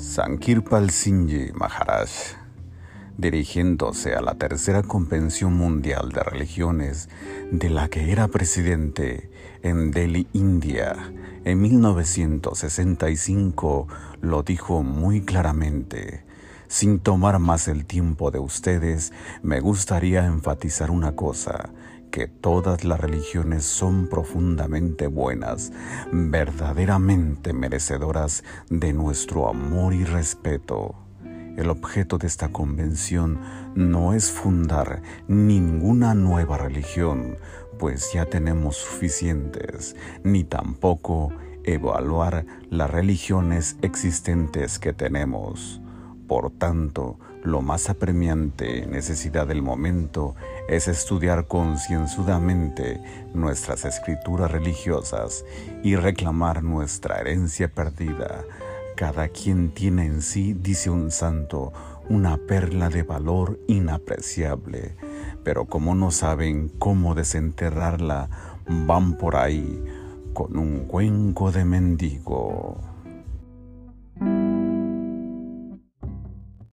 Sankirpal Singh Maharaj, dirigiéndose a la tercera Convención Mundial de Religiones de la que era presidente en Delhi, India, en 1965, lo dijo muy claramente. Sin tomar más el tiempo de ustedes, me gustaría enfatizar una cosa que todas las religiones son profundamente buenas, verdaderamente merecedoras de nuestro amor y respeto. El objeto de esta convención no es fundar ninguna nueva religión, pues ya tenemos suficientes, ni tampoco evaluar las religiones existentes que tenemos. Por tanto, lo más apremiante necesidad del momento es estudiar concienzudamente nuestras escrituras religiosas y reclamar nuestra herencia perdida. Cada quien tiene en sí, dice un santo, una perla de valor inapreciable, pero como no saben cómo desenterrarla, van por ahí con un cuenco de mendigo.